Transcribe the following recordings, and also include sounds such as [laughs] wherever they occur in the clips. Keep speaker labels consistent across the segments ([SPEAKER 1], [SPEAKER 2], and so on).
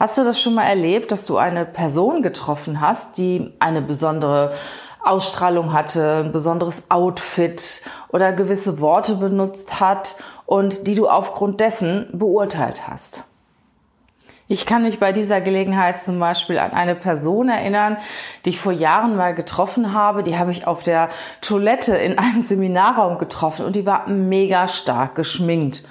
[SPEAKER 1] Hast du das schon mal erlebt, dass du eine Person getroffen hast, die eine besondere Ausstrahlung hatte, ein besonderes Outfit oder gewisse Worte benutzt hat und die du aufgrund dessen beurteilt hast? Ich kann mich bei dieser Gelegenheit zum Beispiel an eine Person erinnern, die ich vor Jahren mal getroffen habe. Die habe ich auf der Toilette in einem [laughs] Seminarraum getroffen und die war mega stark geschminkt.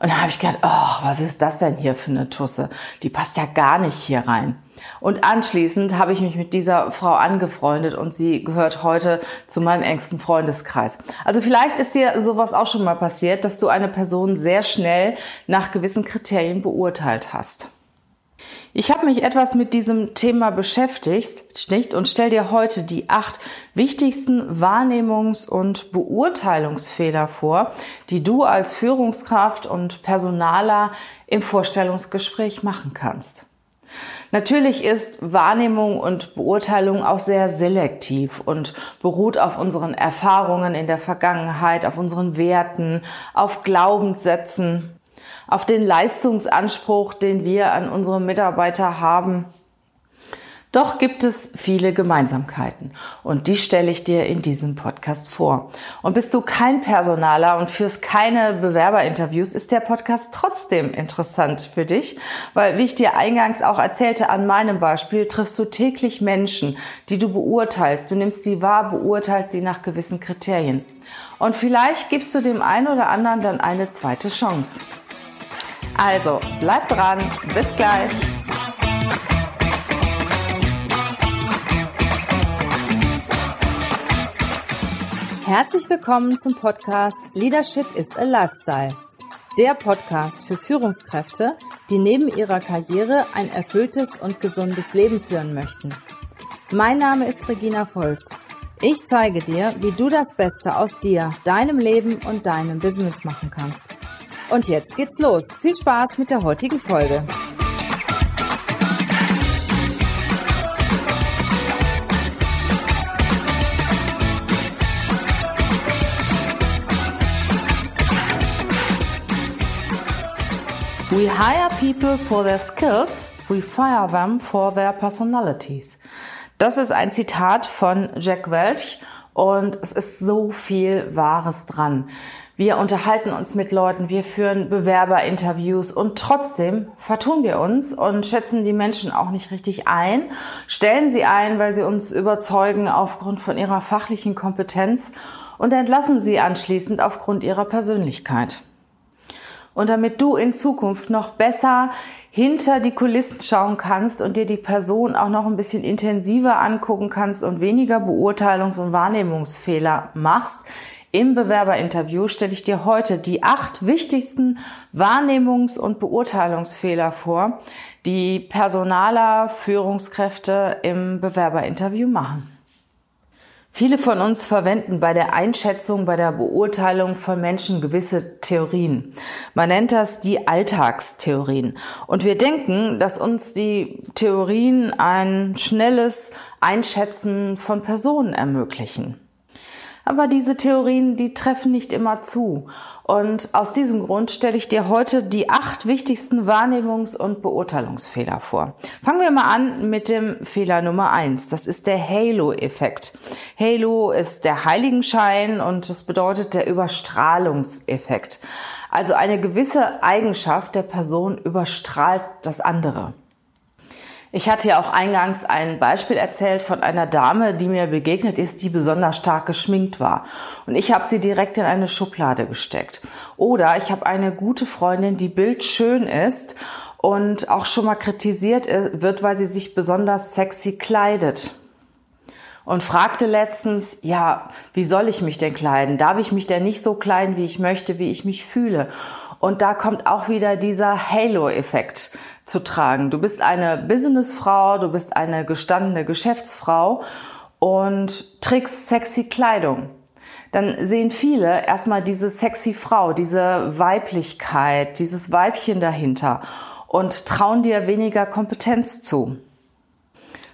[SPEAKER 1] Und da habe ich gedacht, oh, was ist das denn hier für eine Tusse? Die passt ja gar nicht hier rein. Und anschließend habe ich mich mit dieser Frau angefreundet und sie gehört heute zu meinem engsten Freundeskreis. Also vielleicht ist dir sowas auch schon mal passiert, dass du eine Person sehr schnell nach gewissen Kriterien beurteilt hast. Ich habe mich etwas mit diesem Thema beschäftigt und stell dir heute die acht wichtigsten Wahrnehmungs- und Beurteilungsfehler vor, die du als Führungskraft und Personaler im Vorstellungsgespräch machen kannst. Natürlich ist Wahrnehmung und Beurteilung auch sehr selektiv und beruht auf unseren Erfahrungen in der Vergangenheit, auf unseren Werten, auf Glaubenssätzen auf den Leistungsanspruch, den wir an unsere Mitarbeiter haben. Doch gibt es viele Gemeinsamkeiten und die stelle ich dir in diesem Podcast vor. Und bist du kein Personaler und führst keine Bewerberinterviews, ist der Podcast trotzdem interessant für dich, weil, wie ich dir eingangs auch erzählte, an meinem Beispiel triffst du täglich Menschen, die du beurteilst. Du nimmst sie wahr, beurteilst sie nach gewissen Kriterien. Und vielleicht gibst du dem einen oder anderen dann eine zweite Chance. Also, bleibt dran. Bis gleich. Herzlich willkommen zum Podcast Leadership is a Lifestyle. Der Podcast für Führungskräfte, die neben ihrer Karriere ein erfülltes und gesundes Leben führen möchten. Mein Name ist Regina Volz. Ich zeige dir, wie du das Beste aus dir, deinem Leben und deinem Business machen kannst. Und jetzt geht's los. Viel Spaß mit der heutigen Folge. We hire people for their skills, we fire them for their personalities. Das ist ein Zitat von Jack Welch und es ist so viel Wahres dran. Wir unterhalten uns mit Leuten, wir führen Bewerberinterviews und trotzdem vertun wir uns und schätzen die Menschen auch nicht richtig ein, stellen sie ein, weil sie uns überzeugen aufgrund von ihrer fachlichen Kompetenz und entlassen sie anschließend aufgrund ihrer Persönlichkeit. Und damit du in Zukunft noch besser hinter die Kulissen schauen kannst und dir die Person auch noch ein bisschen intensiver angucken kannst und weniger Beurteilungs- und Wahrnehmungsfehler machst, im Bewerberinterview stelle ich dir heute die acht wichtigsten Wahrnehmungs- und Beurteilungsfehler vor, die Personaler, Führungskräfte im Bewerberinterview machen. Viele von uns verwenden bei der Einschätzung, bei der Beurteilung von Menschen gewisse Theorien. Man nennt das die Alltagstheorien. Und wir denken, dass uns die Theorien ein schnelles Einschätzen von Personen ermöglichen. Aber diese Theorien, die treffen nicht immer zu. Und aus diesem Grund stelle ich dir heute die acht wichtigsten Wahrnehmungs- und Beurteilungsfehler vor. Fangen wir mal an mit dem Fehler Nummer eins. Das ist der Halo-Effekt. Halo ist der Heiligenschein und das bedeutet der Überstrahlungseffekt. Also eine gewisse Eigenschaft der Person überstrahlt das andere. Ich hatte ja auch eingangs ein Beispiel erzählt von einer Dame, die mir begegnet ist, die besonders stark geschminkt war. Und ich habe sie direkt in eine Schublade gesteckt. Oder ich habe eine gute Freundin, die bildschön ist und auch schon mal kritisiert wird, weil sie sich besonders sexy kleidet. Und fragte letztens, ja, wie soll ich mich denn kleiden? Darf ich mich denn nicht so kleiden, wie ich möchte, wie ich mich fühle? Und da kommt auch wieder dieser Halo-Effekt zu tragen. Du bist eine Businessfrau, du bist eine gestandene Geschäftsfrau und trägst sexy Kleidung. Dann sehen viele erstmal diese sexy Frau, diese Weiblichkeit, dieses Weibchen dahinter und trauen dir weniger Kompetenz zu.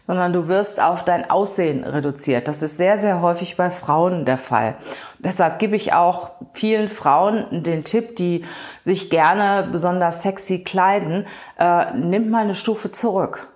[SPEAKER 1] Sondern du wirst auf dein Aussehen reduziert. Das ist sehr, sehr häufig bei Frauen der Fall. deshalb gebe ich auch vielen Frauen den Tipp, die sich gerne besonders sexy kleiden, äh, nimmt mal eine Stufe zurück.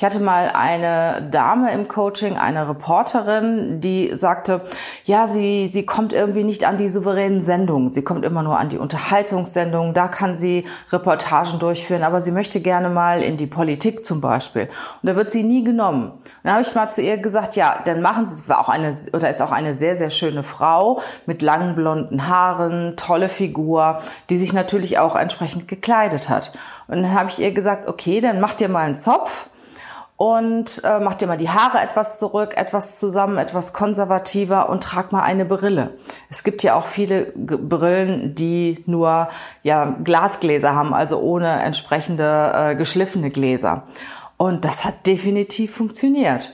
[SPEAKER 1] Ich hatte mal eine Dame im Coaching, eine Reporterin, die sagte, ja, sie, sie kommt irgendwie nicht an die souveränen Sendungen. Sie kommt immer nur an die Unterhaltungssendungen. Da kann sie Reportagen durchführen, aber sie möchte gerne mal in die Politik zum Beispiel. Und da wird sie nie genommen. Und dann habe ich mal zu ihr gesagt, ja, dann machen Sie, war auch eine, oder ist auch eine sehr, sehr schöne Frau mit langen blonden Haaren, tolle Figur, die sich natürlich auch entsprechend gekleidet hat. Und dann habe ich ihr gesagt, okay, dann macht ihr mal einen Zopf und äh, mach dir mal die Haare etwas zurück, etwas zusammen, etwas konservativer und trag mal eine Brille. Es gibt ja auch viele G Brillen, die nur ja Glasgläser haben, also ohne entsprechende äh, geschliffene Gläser. Und das hat definitiv funktioniert.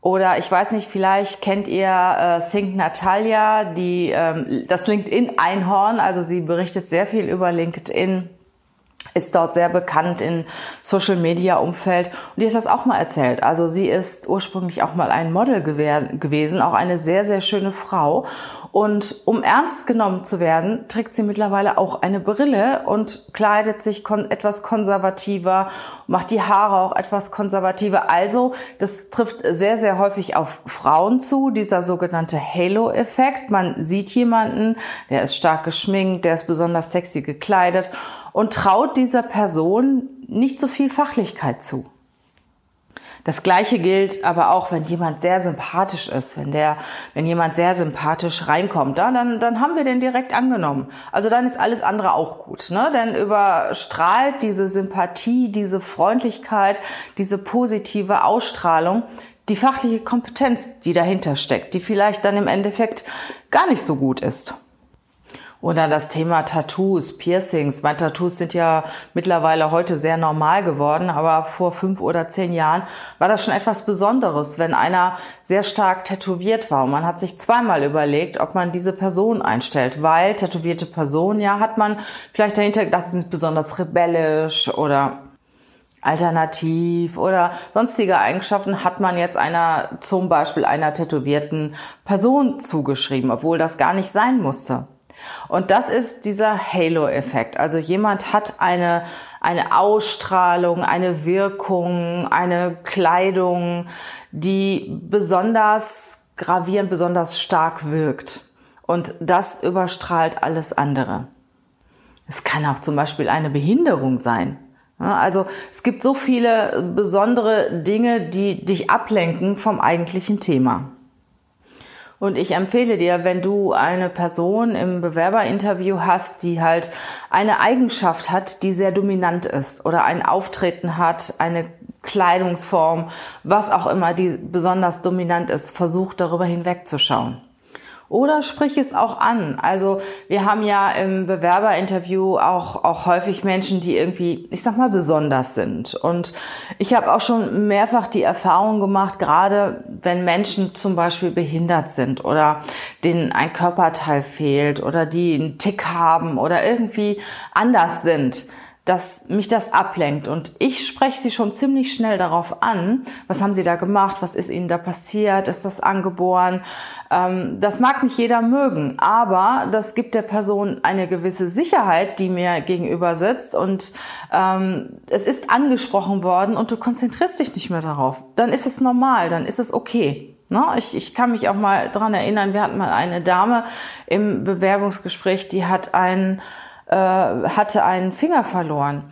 [SPEAKER 1] Oder ich weiß nicht, vielleicht kennt ihr äh, Sink Natalia, die ähm, das LinkedIn Einhorn, also sie berichtet sehr viel über LinkedIn ist dort sehr bekannt in Social Media Umfeld und die hat das auch mal erzählt. Also sie ist ursprünglich auch mal ein Model gewesen, auch eine sehr, sehr schöne Frau. Und um ernst genommen zu werden, trägt sie mittlerweile auch eine Brille und kleidet sich kon etwas konservativer, macht die Haare auch etwas konservativer. Also das trifft sehr, sehr häufig auf Frauen zu, dieser sogenannte Halo-Effekt. Man sieht jemanden, der ist stark geschminkt, der ist besonders sexy gekleidet und traut dieser Person nicht so viel Fachlichkeit zu. Das Gleiche gilt aber auch, wenn jemand sehr sympathisch ist, wenn der, wenn jemand sehr sympathisch reinkommt, ja, dann, dann haben wir den direkt angenommen. Also dann ist alles andere auch gut, ne? Denn überstrahlt diese Sympathie, diese Freundlichkeit, diese positive Ausstrahlung die fachliche Kompetenz, die dahinter steckt, die vielleicht dann im Endeffekt gar nicht so gut ist. Oder das Thema Tattoos, Piercings. Meine Tattoos sind ja mittlerweile heute sehr normal geworden, aber vor fünf oder zehn Jahren war das schon etwas Besonderes, wenn einer sehr stark tätowiert war. Und man hat sich zweimal überlegt, ob man diese Person einstellt, weil tätowierte Personen, ja, hat man vielleicht dahinter gedacht, sind besonders rebellisch oder alternativ oder sonstige Eigenschaften hat man jetzt einer, zum Beispiel einer tätowierten Person zugeschrieben, obwohl das gar nicht sein musste. Und das ist dieser Halo-Effekt. Also jemand hat eine, eine Ausstrahlung, eine Wirkung, eine Kleidung, die besonders gravierend, besonders stark wirkt. Und das überstrahlt alles andere. Es kann auch zum Beispiel eine Behinderung sein. Also es gibt so viele besondere Dinge, die dich ablenken vom eigentlichen Thema. Und ich empfehle dir, wenn du eine Person im Bewerberinterview hast, die halt eine Eigenschaft hat, die sehr dominant ist oder ein Auftreten hat, eine Kleidungsform, was auch immer, die besonders dominant ist, versuch darüber hinwegzuschauen. Oder sprich es auch an. Also wir haben ja im Bewerberinterview auch, auch häufig Menschen, die irgendwie, ich sag mal, besonders sind. Und ich habe auch schon mehrfach die Erfahrung gemacht, gerade wenn Menschen zum Beispiel behindert sind oder denen ein Körperteil fehlt oder die einen Tick haben oder irgendwie anders sind, dass mich das ablenkt. Und ich spreche sie schon ziemlich schnell darauf an, was haben sie da gemacht, was ist ihnen da passiert, ist das angeboren. Ähm, das mag nicht jeder mögen, aber das gibt der Person eine gewisse Sicherheit, die mir gegenüber sitzt und ähm, es ist angesprochen worden und du konzentrierst dich nicht mehr darauf. Dann ist es normal, dann ist es okay. Ne? Ich, ich kann mich auch mal dran erinnern, wir hatten mal eine Dame im Bewerbungsgespräch, die hat einen äh, hatte einen Finger verloren.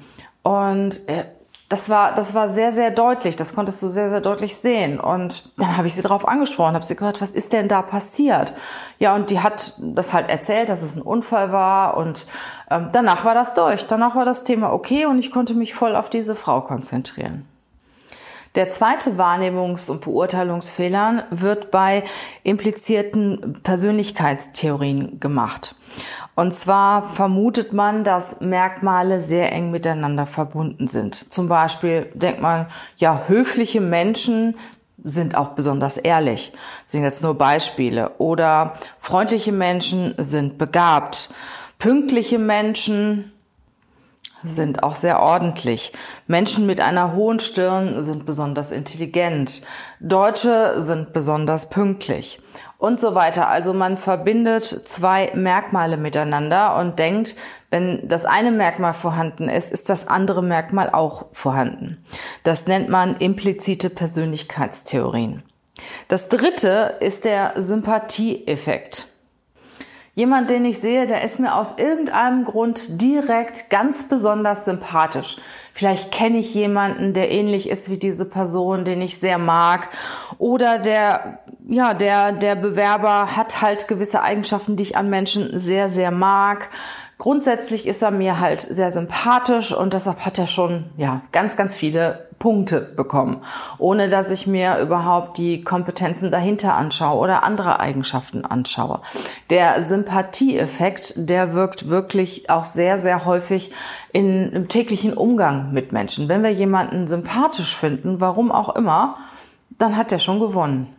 [SPEAKER 1] Und äh, das war, das war sehr, sehr deutlich. Das konntest du sehr, sehr deutlich sehen. Und dann habe ich sie darauf angesprochen, habe sie gehört, was ist denn da passiert? Ja, und die hat das halt erzählt, dass es ein Unfall war. Und ähm, danach war das durch. Danach war das Thema okay und ich konnte mich voll auf diese Frau konzentrieren. Der zweite Wahrnehmungs- und Beurteilungsfehler wird bei implizierten Persönlichkeitstheorien gemacht. Und zwar vermutet man, dass Merkmale sehr eng miteinander verbunden sind. Zum Beispiel denkt man, ja, höfliche Menschen sind auch besonders ehrlich. Das sind jetzt nur Beispiele. Oder freundliche Menschen sind begabt. Pünktliche Menschen sind auch sehr ordentlich. Menschen mit einer hohen Stirn sind besonders intelligent. Deutsche sind besonders pünktlich und so weiter. Also man verbindet zwei Merkmale miteinander und denkt, wenn das eine Merkmal vorhanden ist, ist das andere Merkmal auch vorhanden. Das nennt man implizite Persönlichkeitstheorien. Das dritte ist der Sympathieeffekt. Jemand, den ich sehe, der ist mir aus irgendeinem Grund direkt ganz besonders sympathisch. Vielleicht kenne ich jemanden, der ähnlich ist wie diese Person, den ich sehr mag. Oder der, ja, der, der Bewerber hat halt gewisse Eigenschaften, die ich an Menschen sehr, sehr mag. Grundsätzlich ist er mir halt sehr sympathisch und deshalb hat er schon, ja, ganz, ganz viele Punkte bekommen, ohne dass ich mir überhaupt die Kompetenzen dahinter anschaue oder andere Eigenschaften anschaue. Der Sympathieeffekt, der wirkt wirklich auch sehr, sehr häufig in, im täglichen Umgang mit Menschen. Wenn wir jemanden sympathisch finden, warum auch immer, dann hat er schon gewonnen.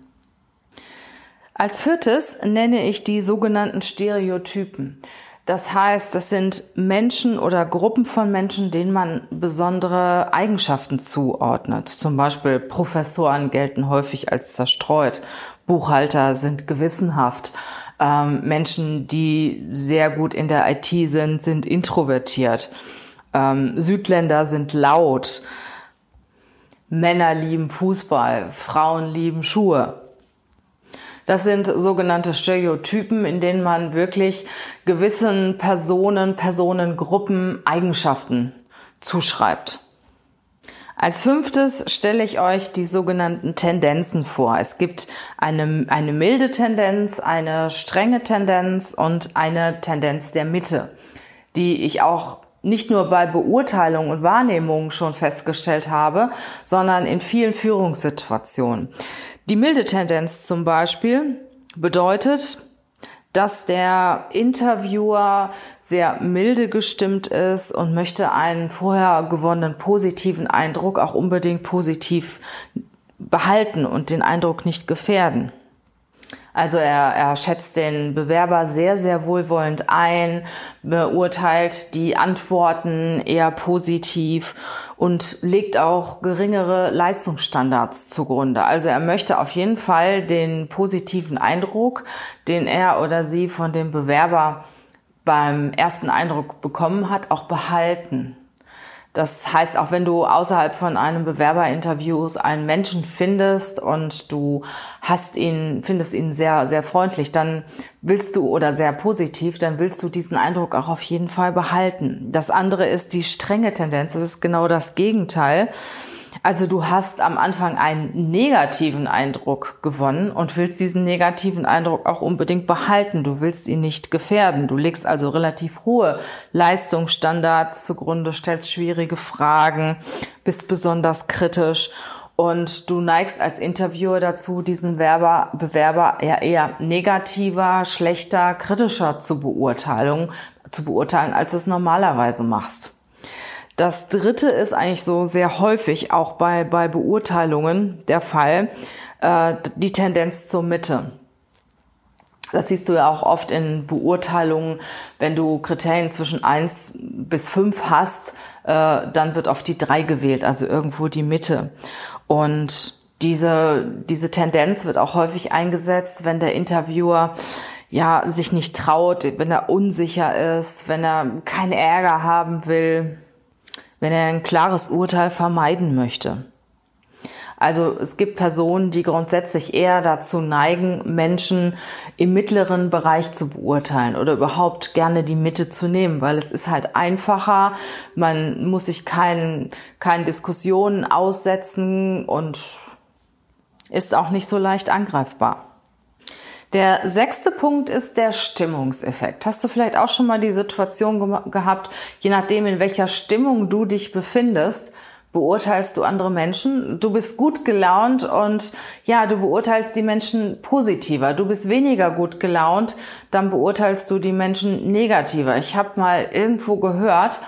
[SPEAKER 1] Als viertes nenne ich die sogenannten Stereotypen. Das heißt, das sind Menschen oder Gruppen von Menschen, denen man besondere Eigenschaften zuordnet. Zum Beispiel Professoren gelten häufig als zerstreut. Buchhalter sind gewissenhaft. Ähm, Menschen, die sehr gut in der IT sind, sind introvertiert. Ähm, Südländer sind laut. Männer lieben Fußball. Frauen lieben Schuhe. Das sind sogenannte Stereotypen, in denen man wirklich gewissen Personen, Personengruppen Eigenschaften zuschreibt. Als fünftes stelle ich euch die sogenannten Tendenzen vor. Es gibt eine, eine milde Tendenz, eine strenge Tendenz und eine Tendenz der Mitte, die ich auch nicht nur bei Beurteilung und Wahrnehmung schon festgestellt habe, sondern in vielen Führungssituationen. Die milde Tendenz zum Beispiel bedeutet, dass der Interviewer sehr milde gestimmt ist und möchte einen vorher gewonnenen positiven Eindruck auch unbedingt positiv behalten und den Eindruck nicht gefährden. Also er, er schätzt den Bewerber sehr, sehr wohlwollend ein, beurteilt die Antworten eher positiv und legt auch geringere Leistungsstandards zugrunde. Also er möchte auf jeden Fall den positiven Eindruck, den er oder sie von dem Bewerber beim ersten Eindruck bekommen hat, auch behalten. Das heißt, auch wenn du außerhalb von einem Bewerberinterviews einen Menschen findest und du hast ihn, findest ihn sehr, sehr freundlich, dann willst du oder sehr positiv, dann willst du diesen Eindruck auch auf jeden Fall behalten. Das andere ist die strenge Tendenz. Das ist genau das Gegenteil. Also du hast am Anfang einen negativen Eindruck gewonnen und willst diesen negativen Eindruck auch unbedingt behalten. Du willst ihn nicht gefährden. Du legst also relativ hohe Leistungsstandards zugrunde, stellst schwierige Fragen, bist besonders kritisch und du neigst als Interviewer dazu, diesen Werber, Bewerber eher, eher negativer, schlechter, kritischer zu Beurteilung, zu beurteilen, als es normalerweise machst. Das dritte ist eigentlich so sehr häufig auch bei, bei Beurteilungen der Fall, äh, die Tendenz zur Mitte. Das siehst du ja auch oft in Beurteilungen, wenn du Kriterien zwischen eins bis fünf hast, äh, dann wird auf die drei gewählt, also irgendwo die Mitte. Und diese, diese Tendenz wird auch häufig eingesetzt, wenn der Interviewer ja sich nicht traut, wenn er unsicher ist, wenn er keinen Ärger haben will, wenn er ein klares Urteil vermeiden möchte. Also es gibt Personen, die grundsätzlich eher dazu neigen, Menschen im mittleren Bereich zu beurteilen oder überhaupt gerne die Mitte zu nehmen, weil es ist halt einfacher, man muss sich keinen, keinen Diskussionen aussetzen und ist auch nicht so leicht angreifbar. Der sechste Punkt ist der Stimmungseffekt. Hast du vielleicht auch schon mal die Situation ge gehabt, je nachdem, in welcher Stimmung du dich befindest, beurteilst du andere Menschen. Du bist gut gelaunt und ja, du beurteilst die Menschen positiver. Du bist weniger gut gelaunt, dann beurteilst du die Menschen negativer. Ich habe mal irgendwo gehört,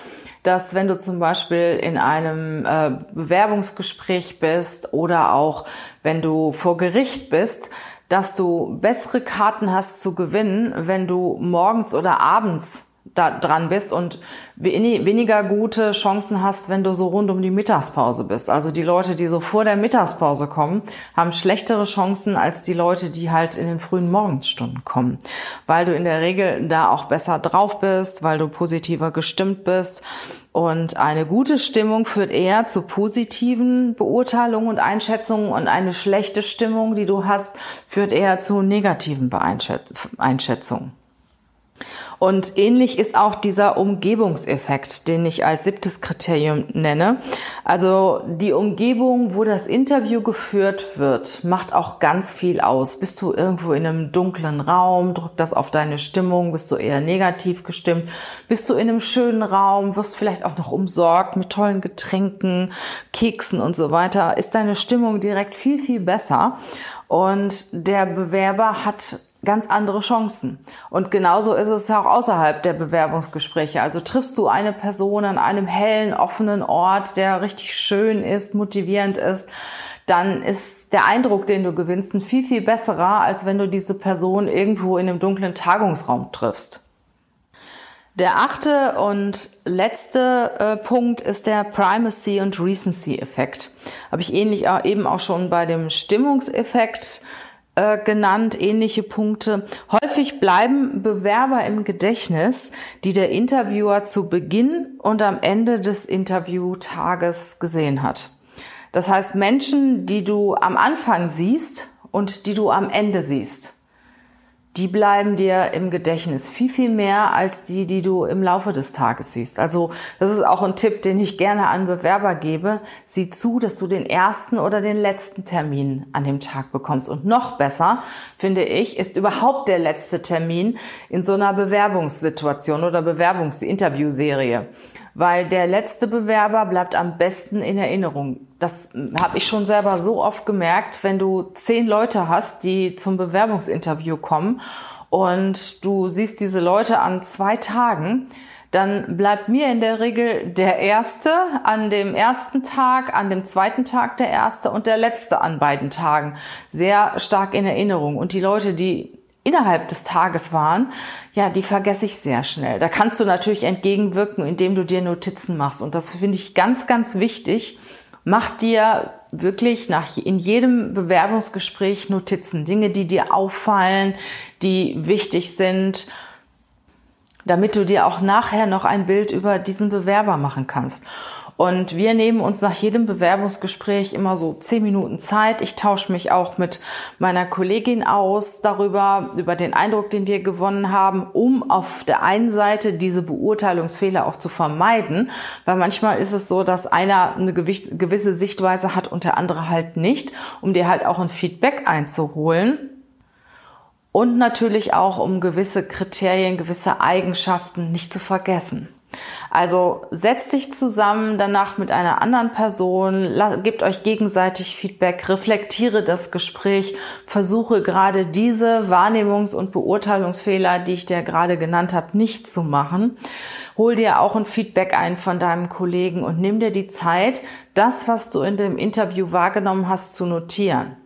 [SPEAKER 1] dass wenn du zum Beispiel in einem äh, Bewerbungsgespräch bist oder auch wenn du vor Gericht bist, dass du bessere Karten hast zu gewinnen, wenn du morgens oder abends da dran bist und weniger gute Chancen hast, wenn du so rund um die Mittagspause bist. Also die Leute, die so vor der Mittagspause kommen, haben schlechtere Chancen als die Leute, die halt in den frühen Morgensstunden kommen, weil du in der Regel da auch besser drauf bist, weil du positiver gestimmt bist. Und eine gute Stimmung führt eher zu positiven Beurteilungen und Einschätzungen und eine schlechte Stimmung, die du hast, führt eher zu negativen Einschätzungen. Und ähnlich ist auch dieser Umgebungseffekt, den ich als siebtes Kriterium nenne. Also die Umgebung, wo das Interview geführt wird, macht auch ganz viel aus. Bist du irgendwo in einem dunklen Raum, drückt das auf deine Stimmung, bist du eher negativ gestimmt, bist du in einem schönen Raum, wirst vielleicht auch noch umsorgt mit tollen Getränken, Keksen und so weiter, ist deine Stimmung direkt viel, viel besser. Und der Bewerber hat ganz andere Chancen. Und genauso ist es auch außerhalb der Bewerbungsgespräche. Also triffst du eine Person an einem hellen, offenen Ort, der richtig schön ist, motivierend ist, dann ist der Eindruck, den du gewinnst, ein viel, viel besserer, als wenn du diese Person irgendwo in einem dunklen Tagungsraum triffst. Der achte und letzte äh, Punkt ist der Primacy und Recency Effekt. Habe ich ähnlich auch, eben auch schon bei dem Stimmungseffekt äh, genannt, ähnliche Punkte. Häufig bleiben Bewerber im Gedächtnis, die der Interviewer zu Beginn und am Ende des Interviewtages gesehen hat. Das heißt Menschen, die du am Anfang siehst und die du am Ende siehst die bleiben dir im Gedächtnis viel, viel mehr als die, die du im Laufe des Tages siehst. Also das ist auch ein Tipp, den ich gerne an Bewerber gebe. Sieh zu, dass du den ersten oder den letzten Termin an dem Tag bekommst. Und noch besser, finde ich, ist überhaupt der letzte Termin in so einer Bewerbungssituation oder Bewerbungsinterviewserie weil der letzte Bewerber bleibt am besten in Erinnerung. Das habe ich schon selber so oft gemerkt, wenn du zehn Leute hast, die zum Bewerbungsinterview kommen und du siehst diese Leute an zwei Tagen, dann bleibt mir in der Regel der erste an dem ersten Tag, an dem zweiten Tag der erste und der letzte an beiden Tagen sehr stark in Erinnerung. Und die Leute, die innerhalb des Tages waren, ja, die vergesse ich sehr schnell. Da kannst du natürlich entgegenwirken, indem du dir Notizen machst. Und das finde ich ganz, ganz wichtig. Mach dir wirklich nach, in jedem Bewerbungsgespräch Notizen, Dinge, die dir auffallen, die wichtig sind, damit du dir auch nachher noch ein Bild über diesen Bewerber machen kannst. Und wir nehmen uns nach jedem Bewerbungsgespräch immer so zehn Minuten Zeit. Ich tausche mich auch mit meiner Kollegin aus darüber, über den Eindruck, den wir gewonnen haben, um auf der einen Seite diese Beurteilungsfehler auch zu vermeiden. Weil manchmal ist es so, dass einer eine gewisse Sichtweise hat und der andere halt nicht, um dir halt auch ein Feedback einzuholen. Und natürlich auch, um gewisse Kriterien, gewisse Eigenschaften nicht zu vergessen. Also setzt dich zusammen danach mit einer anderen Person, gebt euch gegenseitig Feedback, reflektiere das Gespräch, versuche gerade diese Wahrnehmungs- und Beurteilungsfehler, die ich dir gerade genannt habe, nicht zu machen. Hol dir auch ein Feedback ein von deinem Kollegen und nimm dir die Zeit, das, was du in dem Interview wahrgenommen hast, zu notieren.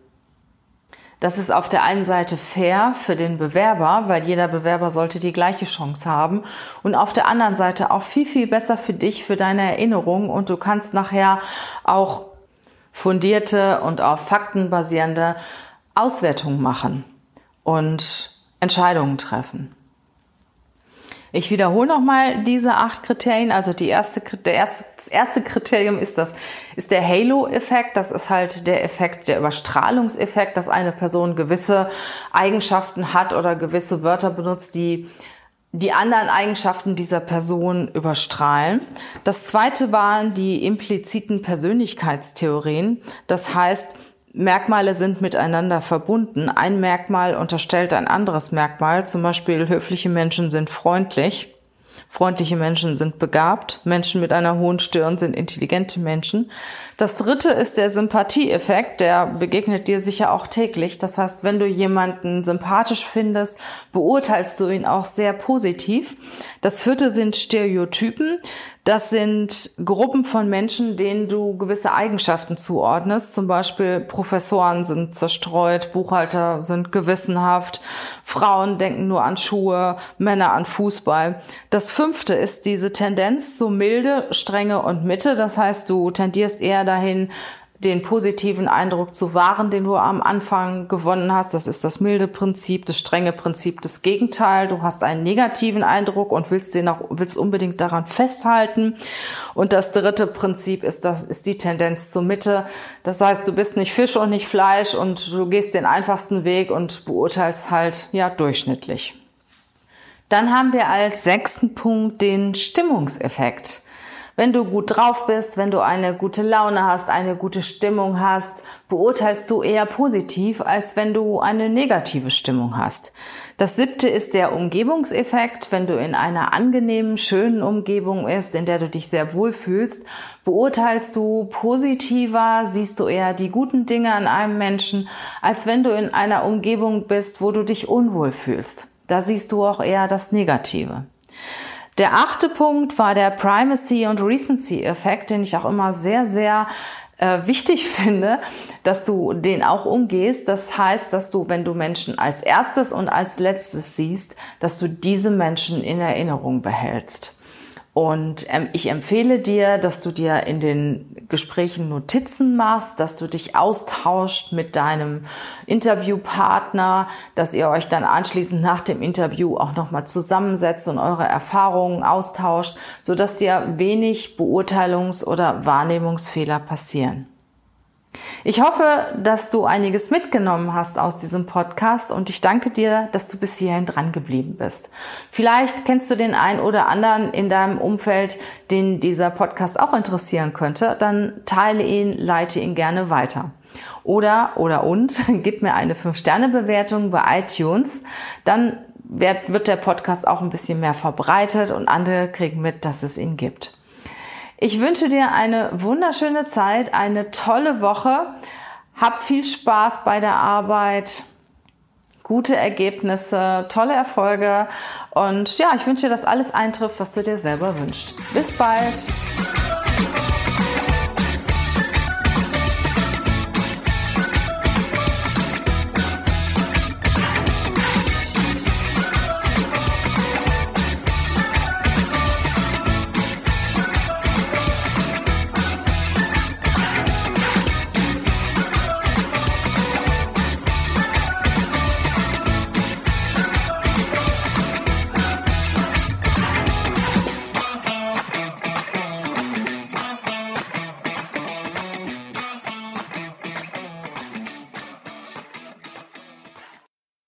[SPEAKER 1] Das ist auf der einen Seite fair für den Bewerber, weil jeder Bewerber sollte die gleiche Chance haben. Und auf der anderen Seite auch viel, viel besser für dich, für deine Erinnerung. Und du kannst nachher auch fundierte und auf Fakten basierende Auswertungen machen und Entscheidungen treffen. Ich wiederhole nochmal diese acht Kriterien. Also die erste, der erste, das erste Kriterium ist das, ist der Halo-Effekt. Das ist halt der Effekt, der Überstrahlungseffekt, dass eine Person gewisse Eigenschaften hat oder gewisse Wörter benutzt, die die anderen Eigenschaften dieser Person überstrahlen. Das zweite waren die impliziten Persönlichkeitstheorien. Das heißt, Merkmale sind miteinander verbunden. Ein Merkmal unterstellt ein anderes Merkmal. Zum Beispiel höfliche Menschen sind freundlich. Freundliche Menschen sind begabt. Menschen mit einer hohen Stirn sind intelligente Menschen. Das dritte ist der Sympathieeffekt. Der begegnet dir sicher auch täglich. Das heißt, wenn du jemanden sympathisch findest, beurteilst du ihn auch sehr positiv. Das vierte sind Stereotypen. Das sind Gruppen von Menschen, denen du gewisse Eigenschaften zuordnest. Zum Beispiel Professoren sind zerstreut, Buchhalter sind gewissenhaft, Frauen denken nur an Schuhe, Männer an Fußball. Das fünfte ist diese Tendenz zu Milde, Strenge und Mitte. Das heißt, du tendierst eher dahin, den positiven Eindruck zu wahren, den du am Anfang gewonnen hast. Das ist das milde Prinzip, das strenge Prinzip, das Gegenteil. Du hast einen negativen Eindruck und willst den auch, willst unbedingt daran festhalten. Und das dritte Prinzip ist das, ist die Tendenz zur Mitte. Das heißt, du bist nicht Fisch und nicht Fleisch und du gehst den einfachsten Weg und beurteilst halt, ja, durchschnittlich. Dann haben wir als sechsten Punkt den Stimmungseffekt. Wenn du gut drauf bist, wenn du eine gute Laune hast, eine gute Stimmung hast, beurteilst du eher positiv, als wenn du eine negative Stimmung hast. Das siebte ist der Umgebungseffekt. Wenn du in einer angenehmen, schönen Umgebung bist, in der du dich sehr wohl fühlst, beurteilst du positiver, siehst du eher die guten Dinge an einem Menschen, als wenn du in einer Umgebung bist, wo du dich unwohl fühlst. Da siehst du auch eher das Negative. Der achte Punkt war der Primacy und Recency Effekt, den ich auch immer sehr, sehr äh, wichtig [laughs] finde, dass du den auch umgehst. Das heißt, dass du, wenn du Menschen als erstes und als letztes siehst, dass du diese Menschen in Erinnerung behältst. Und ähm, ich empfehle dir, dass du dir in den Gesprächen Notizen machst, dass du dich austauscht mit deinem Interviewpartner, dass ihr euch dann anschließend nach dem Interview auch nochmal zusammensetzt und eure Erfahrungen austauscht, so dass dir wenig Beurteilungs- oder Wahrnehmungsfehler passieren. Ich hoffe, dass du einiges mitgenommen hast aus diesem Podcast und ich danke dir, dass du bis hierhin dran geblieben bist. Vielleicht kennst du den einen oder anderen in deinem Umfeld, den dieser Podcast auch interessieren könnte, dann teile ihn, leite ihn gerne weiter. Oder, oder und, [laughs] gib mir eine 5-Sterne-Bewertung bei iTunes, dann wird, der Podcast auch ein bisschen mehr verbreitet und andere kriegen mit, dass es ihn gibt. Ich wünsche dir eine wunderschöne Zeit, eine tolle Woche. Hab viel Spaß bei der Arbeit, gute Ergebnisse, tolle Erfolge und ja, ich wünsche dir, dass alles eintrifft, was du dir selber wünschst. Bis bald!